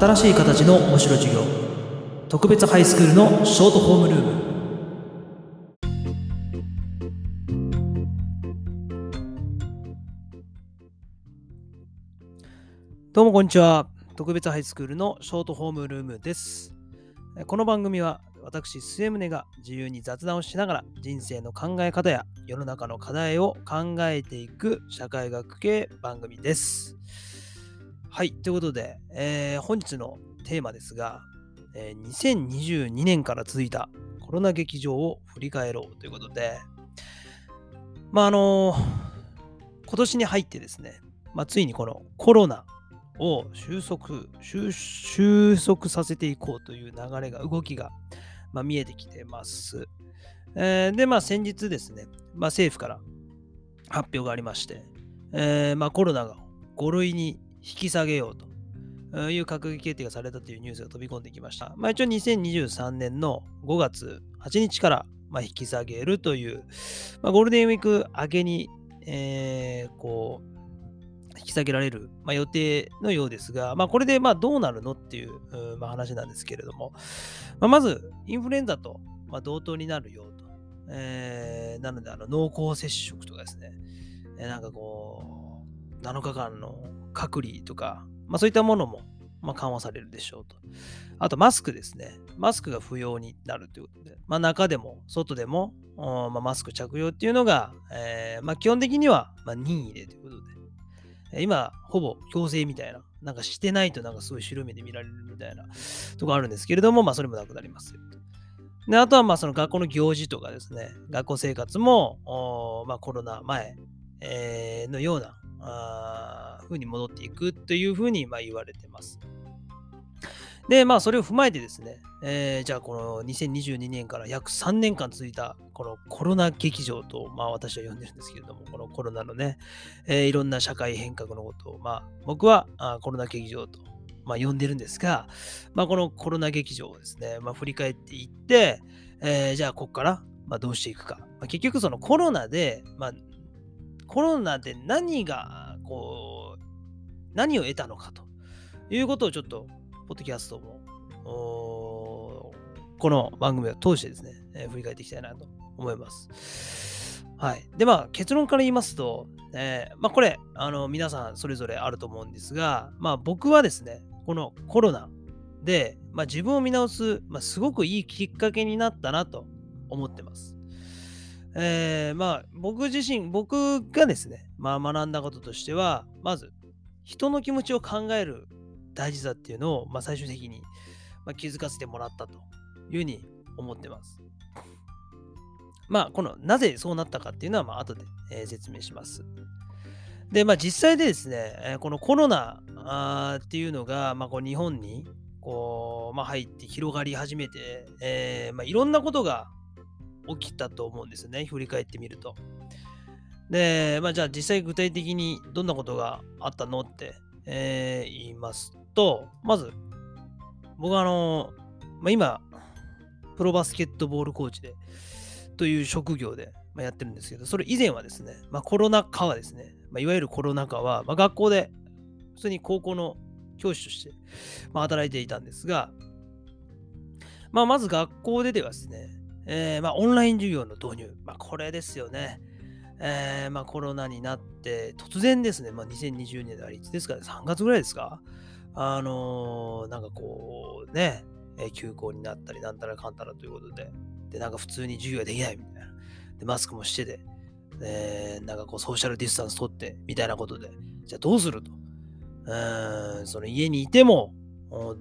新しい形の面白授業。特別ハイスクールのショートホームルーム。どうもこんにちは。特別ハイスクールのショートホームルームです。この番組は私末宗が自由に雑談をしながら人生の考え方や世の中の課題を考えていく社会学系番組です。はいということで、えー、本日のテーマですが、えー、2022年から続いたコロナ劇場を振り返ろうということでまああの、今年に入ってですね、まあ、ついにこのコロナを収束収束させていこうという流れが動きが、まあ、見えてきてます。えー、で、まあ、先日ですね、まあ、政府から発表がありまして、えー、まあ、コロナが5類に引き下げようという閣議決定がされたというニュースが飛び込んできました。まあ、一応2023年の5月8日からまあ引き下げるという、まあ、ゴールデンウィーク明けに、えー、こう引き下げられる、まあ、予定のようですが、まあ、これでまあどうなるのっていう、まあ、話なんですけれども、まあ、まずインフルエンザとまあ同等になるよと。えー、なのであの濃厚接触とかですね、えー、なんかこう、7日間の隔離とか、まあ、そういったものも、まあ、緩和されるでしょうと。あと、マスクですね。マスクが不要になるということで、まあ、中でも外でも、まあ、マスク着用っていうのが、えーまあ、基本的には、まあ、任意でということで、今、ほぼ強制みたいな、なんかしてないとなんかすごい白目で見られるみたいなとこあるんですけれども、まあ、それもなくなりますよ。であとは、まあ、その学校の行事とかですね、学校生活も、まあ、コロナ前、えー、のような、あ風に戻っていくというふうにまあ言われてます。で、まあそれを踏まえてですね、えー、じゃあこの2022年から約3年間続いたこのコロナ劇場と、まあ私は呼んでるんですけれども、このコロナのね、えー、いろんな社会変革のことを、まあ僕はあコロナ劇場と、まあ、呼んでるんですが、まあこのコロナ劇場をですね、まあ振り返っていって、えー、じゃあここから、まあ、どうしていくか。まあ、結局そのコロナで、まあコロナで何がこう、何を得たのかということをちょっと、ポッドキャストも、この番組を通してですね、えー、振り返っていきたいなと思います。はい。で、まあ、結論から言いますと、えー、まあ、これ、あの、皆さんそれぞれあると思うんですが、まあ、僕はですね、このコロナで、まあ、自分を見直す、まあ、すごくいいきっかけになったなと思ってます。えー、まあ、僕自身、僕がですね、まあ、学んだこととしては、まず、人の気持ちを考える大事さっていうのを、まあ、最終的に、まあ、気づかせてもらったというふうに思ってます。まあ、この、なぜそうなったかっていうのは、まあ、後で、えー、説明します。で、まあ、実際でですね、えー、このコロナあっていうのが、まあ、こう日本にこう、まあ、入って広がり始めて、えーまあ、いろんなことが起きたと思うんですね、振り返ってみると。で、まあ、じゃあ実際具体的にどんなことがあったのって、えー、言いますと、まず、僕はあの、まあ、今、プロバスケットボールコーチで、という職業で、まあ、やってるんですけど、それ以前はですね、まあ、コロナ禍はですね、まあ、いわゆるコロナ禍は、まあ、学校で、普通に高校の教師として、まあ、働いていたんですが、まあ、まず学校でではですね、えー、まあ、オンライン授業の導入、まあ、これですよね。えー、まあ、コロナになって、突然ですね、まあ、2020年であり、いつですかね、3月ぐらいですか。あのー、なんかこう、ね、休校になったり、なんたらかんたらということで、で、なんか普通に授業ができないみたいな。で、マスクもしてて、えー、なんかこう、ソーシャルディスタンス取って、みたいなことで、じゃあどうすると。うん、その家にいても、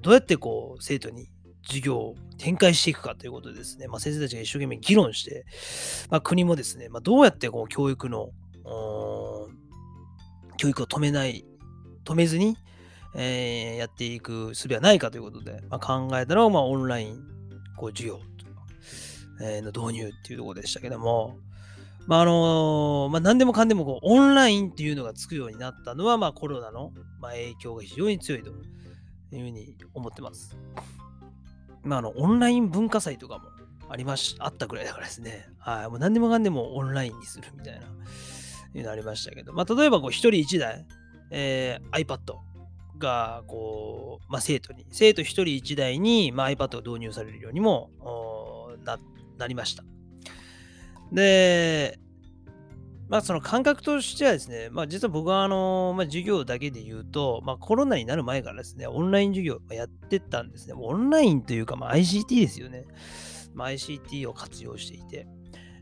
どうやってこう、生徒に授業を展開していくかということでですね、まあ、先生たちが一生懸命議論して、まあ、国もですね、まあ、どうやってこう教育の、教育を止めない、止めずに、えー、やっていく術はないかということで、まあ、考えたのが、まあ、オンラインこう授業、え、の導入っていうところでしたけども、まああの、まあ、何でもかんでもこうオンラインっていうのがつくようになったのは、まあ、コロナの、ま、影響が非常に強いというふうに思ってます。まあ、あの、オンライン文化祭とかもありまし、あったぐらいだからですね。はい。もう何でもかんでもオンラインにするみたいな、いうのありましたけど、まあ、例えばこう、一人一台、えー、iPad が、こう、まあ、生徒に、生徒1人1台に、まあ、iPad が導入されるようにもななりました。で、まあその感覚としてはですね、まあ実は僕はあの、まあ授業だけで言うと、まあコロナになる前からですね、オンライン授業やってたんですね。オンラインというか、まあ ICT ですよね。まあ、ICT を活用していて、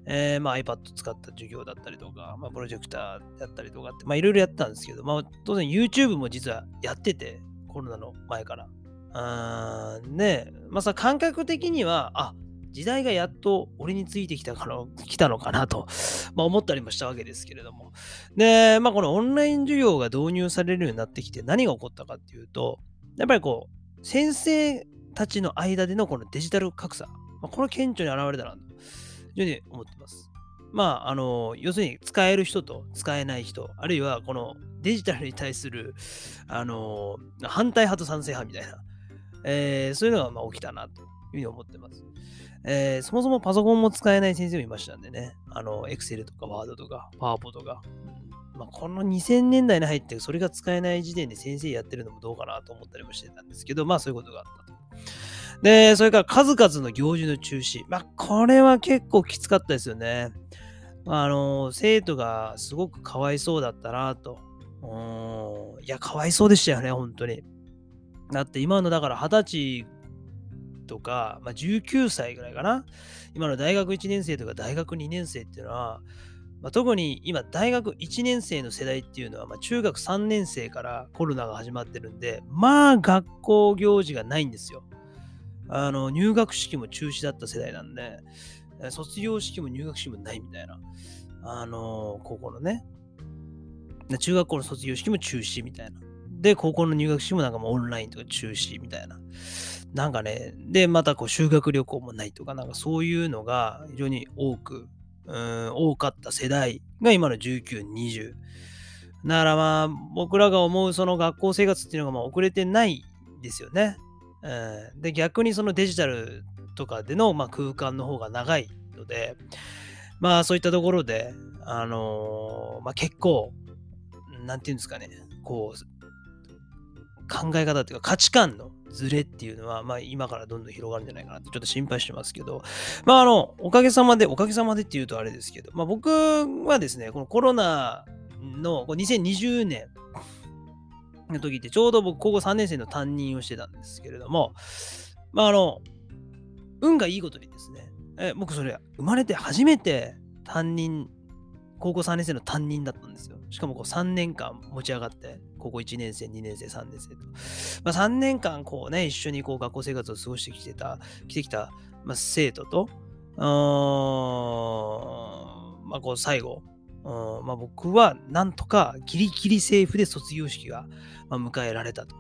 えー、まあ iPad 使った授業だったりとか、まあプロジェクターだったりとかって、まあいろいろやったんですけど、まあ当然 YouTube も実はやってて、コロナの前から。あねまあさ、感覚的には、あ、時代がやっと俺についてきたかな来たのかなと、まあ、思ったりもしたわけですけれども。で、まあ、このオンライン授業が導入されるようになってきて何が起こったかっていうと、やっぱりこう、先生たちの間でのこのデジタル格差、まあ、これ顕著に現れたなというふうに思ってます。まあ、あの、要するに使える人と使えない人、あるいはこのデジタルに対する、あの、反対派と賛成派みたいな、えー、そういうのがまあ起きたなというふうに思ってます。えー、そもそもパソコンも使えない先生もいましたんでね、あの、Excel とか Word とか PowerPoint とか、まあ、この2000年代に入ってそれが使えない時点で先生やってるのもどうかなと思ったりもしてたんですけど、まあそういうことがあったと。で、それから数々の行事の中止。まあこれは結構きつかったですよね。あの、生徒がすごくかわいそうだったなと。うん。いや、かわいそうでしたよね、本当に。だって今のだから20歳とか、まあ、19歳ぐらいかな。今の大学1年生とか大学2年生っていうのは、まあ、特に今大学1年生の世代っていうのは、まあ、中学3年生からコロナが始まってるんで、まあ学校行事がないんですよ。あの入学式も中止だった世代なんで、卒業式も入学式もないみたいな。あの高校のね。中学校の卒業式も中止みたいな。で、高校の入学式もなんかもうオンラインとか中止みたいな。なんかね、で、またこう修学旅行もないとか、なんかそういうのが非常に多く、うん、多かった世代が今の19、20。だからまあ、僕らが思うその学校生活っていうのがまあ遅れてないですよね。うん、で、逆にそのデジタルとかでのまあ空間の方が長いので、まあそういったところで、あのー、まあ結構、なんていうんですかね、こう、考え方っていうか価値観のズレっていうのは、まあ今からどんどん広がるんじゃないかなってちょっと心配してますけど、まああの、おかげさまで、おかげさまでっていうとあれですけど、まあ僕はですね、このコロナの2020年の時ってちょうど僕高校3年生の担任をしてたんですけれども、まああの、運がいいことにですね、え僕それ生まれて初めて担任高校3年生の担任だったんですよ。しかもこう3年間持ち上がって、高校1年生、2年生、3年生と。まあ、3年間こうね、一緒にこう学校生活を過ごしてきてた、来てきた、まあ、生徒と、まあ、こう最後、まあ、僕はなんとかギリギリセーフで卒業式が、迎えられたと。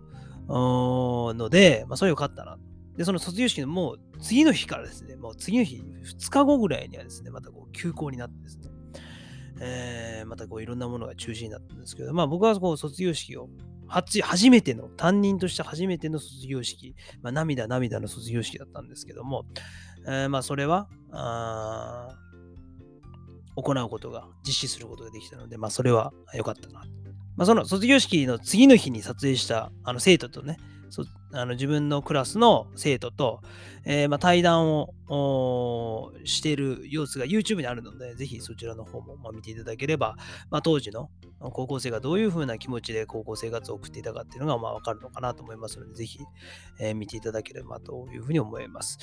ので、まあ、それよかったな。で、その卒業式のもう次の日からですね、もう次の日、2日後ぐらいにはですね、またこう休校になってですね、えー、またこういろんなものが中止になったんですけど、まあ僕はこう卒業式を初めての、担任として初めての卒業式、まあ、涙涙の卒業式だったんですけども、えー、まあそれは、行うことが、実施することができたので、まあそれは良かったな。まあその卒業式の次の日に撮影したあの生徒とね、あの自分のクラスの生徒と、えー、まあ、対談をしている様子が YouTube にあるので、ぜひそちらの方も、ま見ていただければ、まあ、当時の高校生がどういう風な気持ちで高校生活を送っていたかっていうのがまあ分かるのかなと思いますので、ぜひ、えー、見ていただければというふうに思います。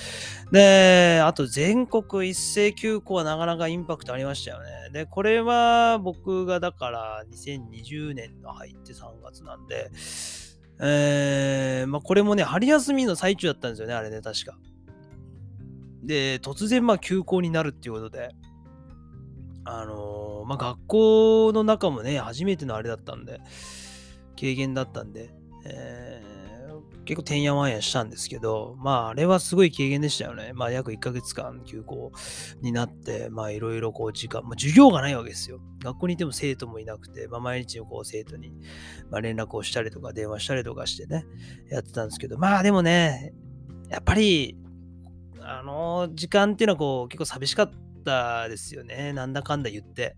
で、あと全国一斉休校はなかなかインパクトありましたよね。で、これは僕がだから2020年の入って3月なんで、えー、まあこれもね、春休みの最中だったんですよね、あれね、確か。で、突然まあ休校になるっていうことで、あのー、まあ学校の中もね、初めてのあれだったんで、軽減だったんで、えー結構てんやわんやしたんですけど、まああれはすごい経験でしたよね。まあ約1ヶ月間休校になって、まあいろいろこう時間、まあ授業がないわけですよ。学校にいても生徒もいなくて、まあ毎日こう生徒に、まあ、連絡をしたりとか電話したりとかしてね、やってたんですけど、まあでもね、やっぱり、あの時間っていうのはこう結構寂しかったですよね。なんだかんだ言って。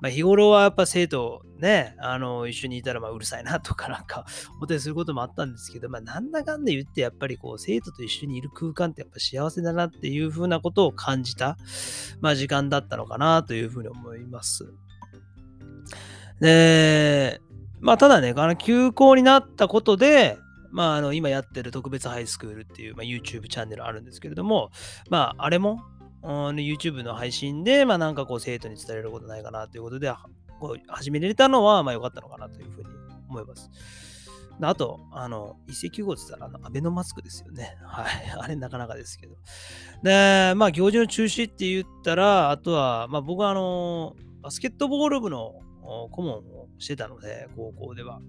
まあ、日頃はやっぱ生徒ね、あの、一緒にいたらまうるさいなとかなんか思ったりすることもあったんですけど、まあ、なんだかんだ言ってやっぱりこう生徒と一緒にいる空間ってやっぱ幸せだなっていうふうなことを感じた、まあ、時間だったのかなというふうに思います。で、まあ、ただね、あの休校になったことで、まあ、あの今やってる特別ハイスクールっていう、まあ、YouTube チャンネルあるんですけれども、まあ、あれも、YouTube の配信で、まあ、なんかこう生徒に伝えることないかなということで、こう始められたのは、まあ、良かったのかなというふうに思います。あと、あの、一石号って言ったら、あの、アベノマスクですよね。はい。あれなかなかですけど。で、まあ、行事の中止って言ったら、あとは、まあ、僕は、あの、バスケットボール部の顧問をしてたので、高校では。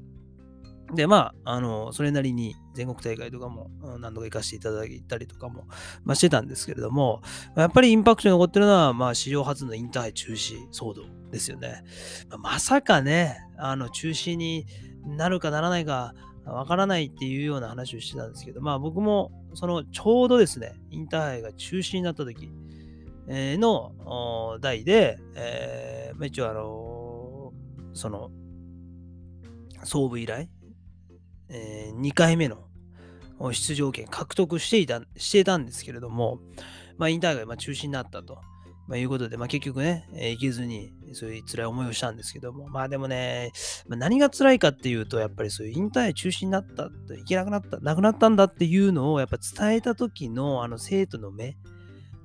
で、まあ、あの、それなりに全国大会とかも何度か行かせていただいたりとかも、まあ、してたんですけれども、やっぱりインパクトに残ってるのは、まあ、史上初のインターハイ中止騒動ですよね。まあ、さかね、あの、中止になるかならないかわからないっていうような話をしてたんですけど、まあ、僕も、その、ちょうどですね、インターハイが中止になった時、の代で、えー、ま、一応、あのその、総部以来、えー、2回目の出場権獲得していたしてたんですけれども、まあ、インターハイが中止になったと、まあ、いうことで、まあ、結局ね、えー、行けずにそういう辛い思いをしたんですけども、まあでもね、まあ、何が辛いかっていうと、やっぱりそういうインターハイ中止になった、行けなくなった、なくなったんだっていうのをやっぱ伝えた時のあの生徒の目、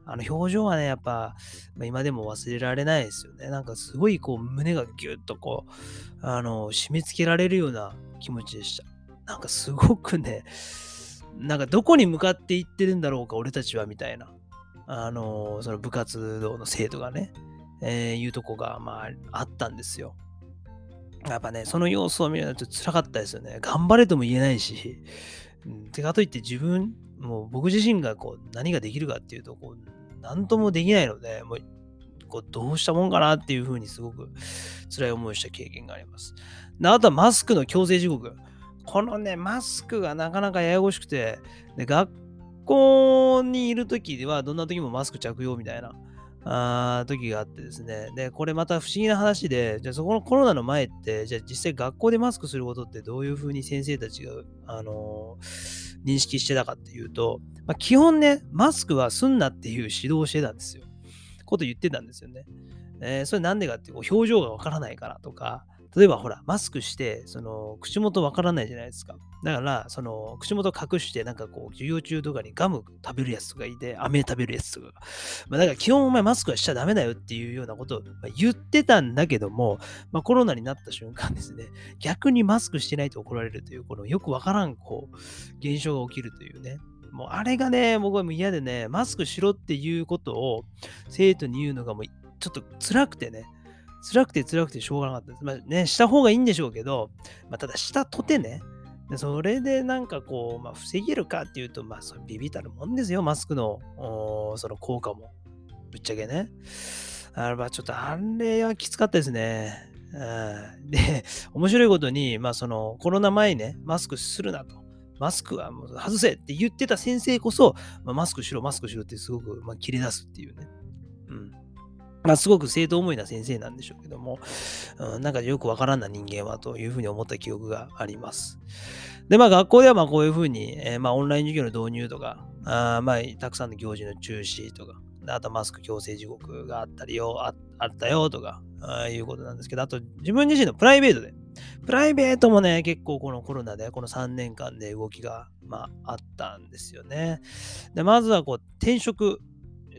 あの表情はね、やっぱ、まあ、今でも忘れられないですよね。なんかすごいこう胸がギュッとこう、あの、締め付けられるような気持ちでした。なんかすごくね、なんかどこに向かっていってるんだろうか、俺たちは、みたいな。あの、その部活動の生徒がね、えー、いうとこが、まあ、あったんですよ。やっぱね、その様子を見ると辛かったですよね。頑張れとも言えないし、てかといって自分、もう僕自身がこう何ができるかっていうと、こう、なんともできないので、もう、こうどうしたもんかなっていうふうにすごく辛い思いをした経験があります。あとはマスクの強制時刻。このね、マスクがなかなかややこしくて、で学校にいるときでは、どんな時もマスク着用みたいな。あ時があってですね。で、これまた不思議な話で、じゃあそこのコロナの前って、じゃあ実際学校でマスクすることってどういうふうに先生たちが、あのー、認識してたかっていうと、まあ、基本ね、マスクはすんなっていう指導をしてたんですよ。こと言ってたんですよね。えー、それなんでかっていう、表情がわからないからとか、例えばほら、マスクして、その、口元わからないじゃないですか。だから、その、口元隠して、なんかこう、授業中とかにガム食べるやつとかいて、飴食べるやつとか。まあ、だから基本お前マスクはしちゃダメだよっていうようなことを言ってたんだけども、まあ、コロナになった瞬間ですね、逆にマスクしてないと怒られるという、このよくわからん、こう、現象が起きるというね。もうあれがね、僕はもう嫌でね、マスクしろっていうことを生徒に言うのがもうちょっと辛くてね、辛くて辛くてしょうがなかったです。まあね、した方がいいんでしょうけど、まあ、ただしたとてね、それでなんかこう、まあ、防げるかっていうと、まあ、そビビたるもんですよ、マスクのその効果も。ぶっちゃけね。あれはちょっとあれはきつかったですね。うん、で、面白いことに、まあそのコロナ前ね、マスクするなと。マスクはもう外せって言ってた先生こそ、まあ、マスクしろ、マスクしろってすごく、まあ、切り出すっていうね。うん。まあ、すごく生徒思いな先生なんでしょうけども、うん、なんかよくわからんな人間はというふうに思った記憶があります。で、まあ学校ではまあこういうふうに、えー、まあオンライン授業の導入とか、あまあたくさんの行事の中止とか、あとマスク強制地獄があったりよ、ああったよとか、あいうことなんですけど、あと自分自身のプライベートで、プライベートもね、結構このコロナで、この3年間で動きが、まあ、あったんですよね。で、まずはこう転職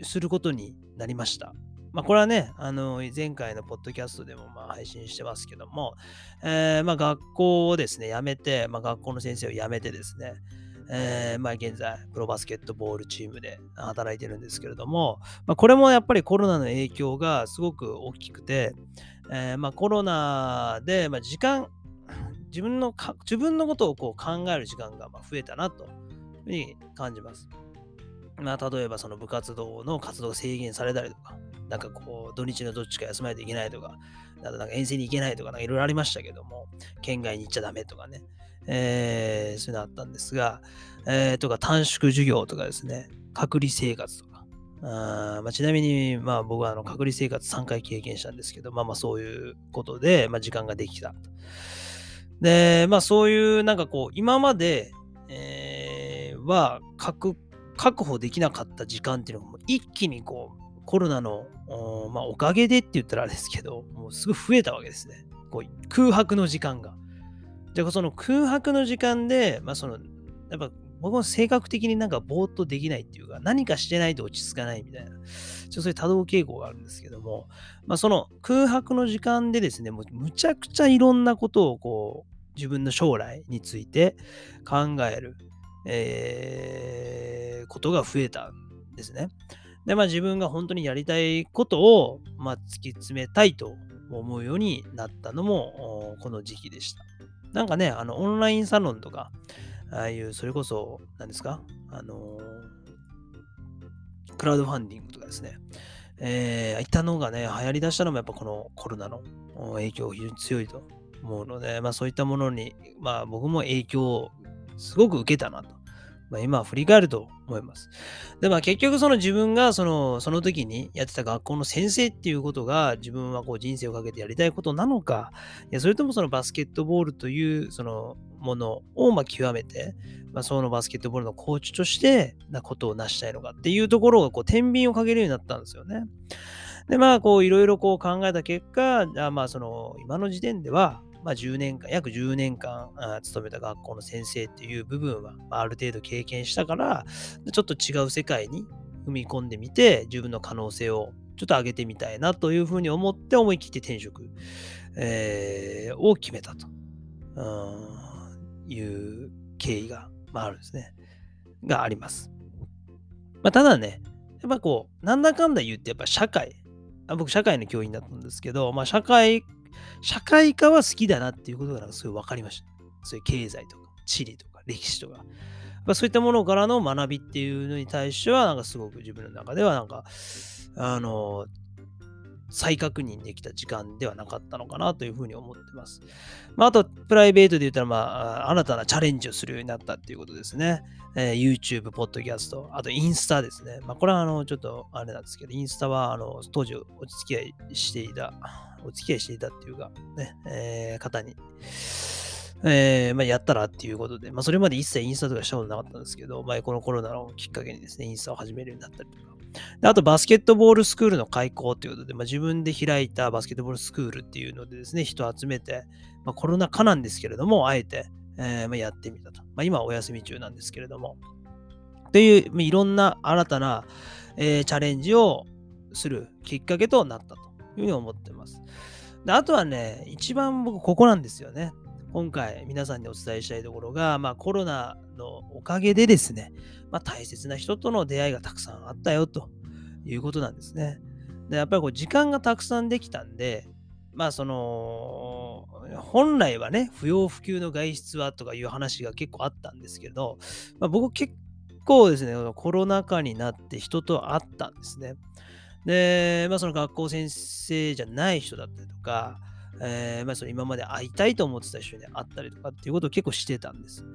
することになりました。まあ、これはね、あの、前回のポッドキャストでもまあ配信してますけども、えー、まあ学校をですね、辞めて、まあ、学校の先生を辞めてですね、えー、まあ現在、プロバスケットボールチームで働いてるんですけれども、まあ、これもやっぱりコロナの影響がすごく大きくて、えー、まあコロナで、ま、時間、自分のか、自分のことをこう考える時間がま増えたなというふうに感じます。まあ、例えばその部活動の活動が制限されたりとか、なんかこう、土日のどっちか休まないといけないとか、なんか遠征に行けないとか、なんかいろいろありましたけども、県外に行っちゃダメとかね、えー、そういうのあったんですが、えー、とか短縮授業とかですね、隔離生活とか、あまあ、ちなみに、まあ、僕はあの隔離生活3回経験したんですけど、まあまあそういうことで、まあ、時間ができた。で、まあそういうなんかこう、今まで、えー、は確確保できなかった時間っていうのが一気にこう、コロナのお,、まあ、おかげでって言ったらあれですけど、もうすぐ増えたわけですね。こう空白の時間が。で、その空白の時間で、まあその、やっぱ僕も性格的になんかぼーっとできないっていうか、何かしてないと落ち着かないみたいな、ちょっとそういう多動傾向があるんですけども、まあその空白の時間でですね、もうむちゃくちゃいろんなことをこう、自分の将来について考える、えー、ことが増えたんですね。で、まあ自分が本当にやりたいことを、まあ、突き詰めたいと思うようになったのも、この時期でした。なんかね、あの、オンラインサロンとか、ああいう、それこそ、何ですか？あのクラウドファンディングとかですね。えー、いったのがね、流行り出したのもやっぱこのコロナの影響非常に強いと思うので、まあそういったものに、まあ僕も影響をすごく受けたなと。まあ、今は振り返ると思います。で、まあ結局その自分がそのその時にやってた学校の先生っていうことが自分はこう人生をかけてやりたいことなのか、いやそれともそのバスケットボールというそのものをま極めて、まあ、そのバスケットボールのコーチとしてなことを成したいのかっていうところがこう天秤をかけるようになったんですよね。で、まあこういろいろこう考えた結果、あまあその今の時点では、まあ、10年間、約10年間勤めた学校の先生っていう部分は、まあ、ある程度経験したから、ちょっと違う世界に踏み込んでみて、自分の可能性をちょっと上げてみたいなというふうに思って思い切って転職、えー、を決めたという経緯が、まあ、あるんですね。があります。まあ、ただね、やっぱこう、なんだかんだ言って、やっぱ社会、僕、社会の教員だったんですけど、まあ、社会社会科は好きだなっていうことがすごい分かりました。そういう経済とか地理とか歴史とか。まあ、そういったものからの学びっていうのに対しては、なんかすごく自分の中ではなんか、あの、再確認できた時間ではなかったのかなというふうに思ってます。まあ、あと、プライベートで言ったら、まあ、新たなチャレンジをするようになったっていうことですね。えー、YouTube、ポッドキャスト、あとインスタですね。まあ、これはあの、ちょっとあれなんですけど、インスタはあの当時お付き合いしていたお付き合いしていたっていうか、ね、えー、方に、えー、まあ、やったらっていうことで、まあ、それまで一切インスタとかしたことなかったんですけど、まあ、このコロナのきっかけにですね、インスタを始めるようになったりとか。であと、バスケットボールスクールの開講ということで、まあ、自分で開いたバスケットボールスクールっていうのでですね、人を集めて、まあ、コロナ禍なんですけれども、あえて、えー、まあ、やってみたと。ま、今お休み中なんですけれども、という、まいろんな新たな、えー、チャレンジをするきっかけとなったというふうに思ってます。であとはね、一番僕、ここなんですよね。今回皆さんにお伝えしたいところが、まあ、コロナのおかげでですね、まあ、大切な人との出会いがたくさんあったよということなんですね。でやっぱりこう時間がたくさんできたんで、まあその、本来はね、不要不急の外出はとかいう話が結構あったんですけど、まあ、僕結構ですね、コロナ禍になって人と会ったんですね。で、まあ、その学校先生じゃない人だったりとか、えー、まあ、その今まで会いたいと思ってた人に会ったりとかっていうことを結構してたんです。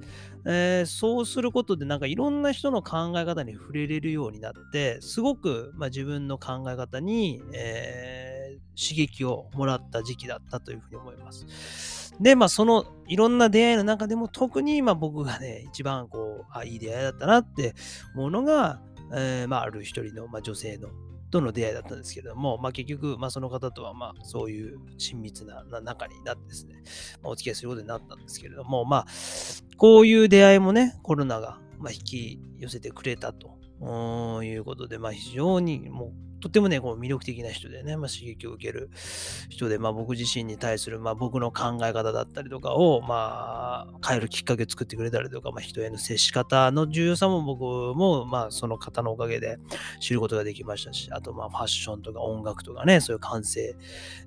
えー、そうすることでなんかいろんな人の考え方に触れれるようになって、すごく、まあ、自分の考え方に、えー、刺激をもらった時期だったというふうに思います。で、まあそのいろんな出会いの中でも特にまあ僕がね、一番こう、あ、いい出会いだったなって思うのが、えー、まあある一人の、まあ、女性のとの出会いだったんですけども、まあ、結局、まあ、その方とは、まあ、そういう親密な仲になってですね、まあ、お付き合いすることになったんですけれども、まあ、こういう出会いもね、コロナが、ま、引き寄せてくれたということで、まあ、非常にもうとってもね、こう魅力的な人でね、まあ、刺激を受ける人で、まあ、僕自身に対する、まあ、僕の考え方だったりとかを、まあ、変えるきっかけを作ってくれたりとか、まあ、人への接し方の重要さも僕も、まあ、その方のおかげで知ることができましたし、あと、まあ、ファッションとか音楽とかね、そういう感性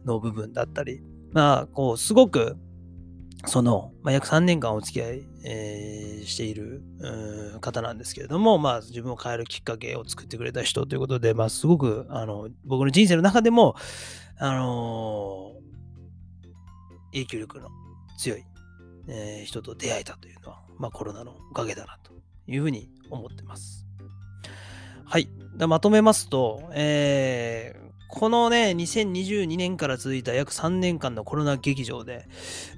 の部分だったり、まあ、こう、すごく、その、まあ、約3年間お付き合い、えー、している方なんですけれども、まあ、自分を変えるきっかけを作ってくれた人ということで、まあ、すごくあの僕の人生の中でも、あのー、影響力の強い、えー、人と出会えたというのは、まあ、コロナのおかげだなというふうに思ってます。はい。まとめますと、えー、このね、2022年から続いた約3年間のコロナ劇場で、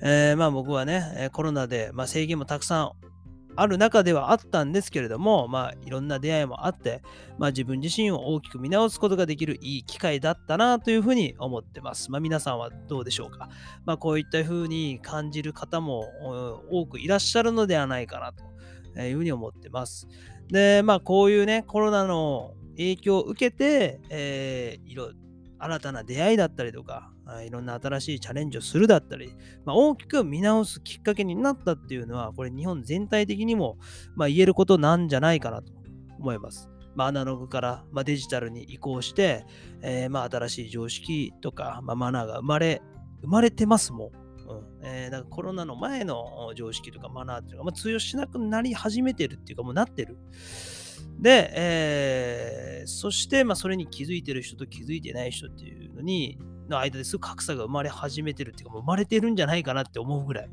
えー、まあ僕はね、コロナで、まあ、制限もたくさんある中ではあったんですけれども、まあ、いろんな出会いもあって、まあ、自分自身を大きく見直すことができるいい機会だったなというふうに思ってます。まあ、皆さんはどうでしょうか。まあ、こういったふうに感じる方も多くいらっしゃるのではないかなというふうに思ってます。で、まあ、こういうね、コロナの影響を受けて、えー、いろ新たな出会いだったりとか、いろんな新しいチャレンジをするだったり、まあ、大きく見直すきっかけになったっていうのは、これ日本全体的にも、まあ、言えることなんじゃないかなと思います。まあ、アナログから、まあデジタルに移行して、えー、まあ新しい常識とか、まあマナーが生まれ、生まれてますもん。うんえー、だからコロナの前の常識とかマナーっていうのが、まあ通用しなくなり始めてるっていうか、もうなってる。で、えー、そして、まあ、それに気づいてる人と気づいてない人っていうのに、の間ですぐ格差が生まれ始めてるっていうか、もう生まれてるんじゃないかなって思うぐらい、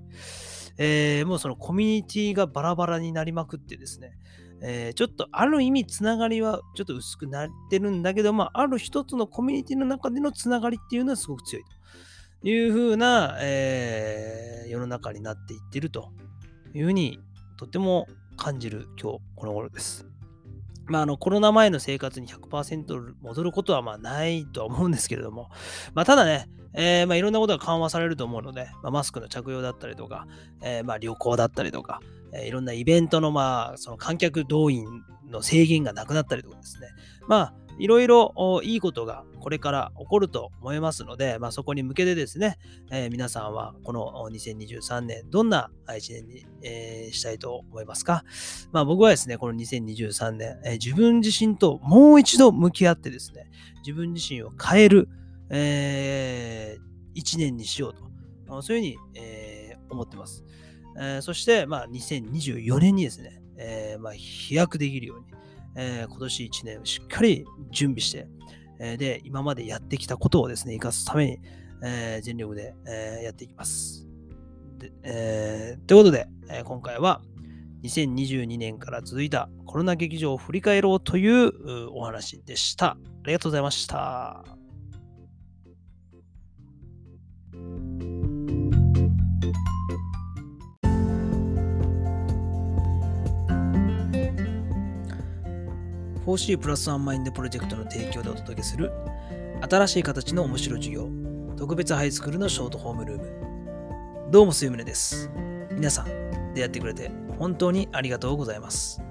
えー、もうそのコミュニティがバラバラになりまくってですね、えー、ちょっとある意味つながりはちょっと薄くなってるんだけど、まあ、ある一つのコミュニティの中でのつながりっていうのはすごく強いというふうな、えー、世の中になっていってるというふうにとても感じる今日この頃です。まあ、あのコロナ前の生活に100%戻ることはまあないとは思うんですけれども、まあ、ただね、えー、まあいろんなことが緩和されると思うので、まあ、マスクの着用だったりとか、えー、まあ旅行だったりとか、えー、いろんなイベントのまあその観客動員の制限がなくなったりとかですね、まあいろいろいいことがこれから起こると思いますので、まあ、そこに向けてですね、えー、皆さんはこの2023年、どんな1年に、えー、したいと思いますか、まあ、僕はですね、この2023年、えー、自分自身ともう一度向き合ってですね、自分自身を変える、えー、1年にしようと、そういうふうに、えー、思ってます。えー、そして、まあ、2024年にですね、えーまあ、飛躍できるように、えー、今年1年しっかり準備して、えー、で、今までやってきたことをですね、生かすために、えー、全力で、え、やっていきます。でえ、ということで、え、今回は2022年から続いたコロナ劇場を振り返ろうというお話でした。ありがとうございました。4C プラスワンマインドプロジェクトの提供でお届けする新しい形の面白授業特別ハイスクールのショートホームルーム。どうもすゆむねです。皆さん出会ってくれて本当にありがとうございます。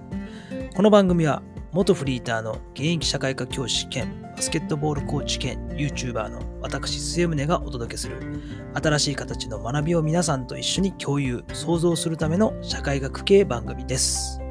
この番組は元フリーターの現役社会科教師兼バスケットボールコーチ兼 YouTuber の私末宗がお届けする新しい形の学びを皆さんと一緒に共有創造するための社会学系番組です。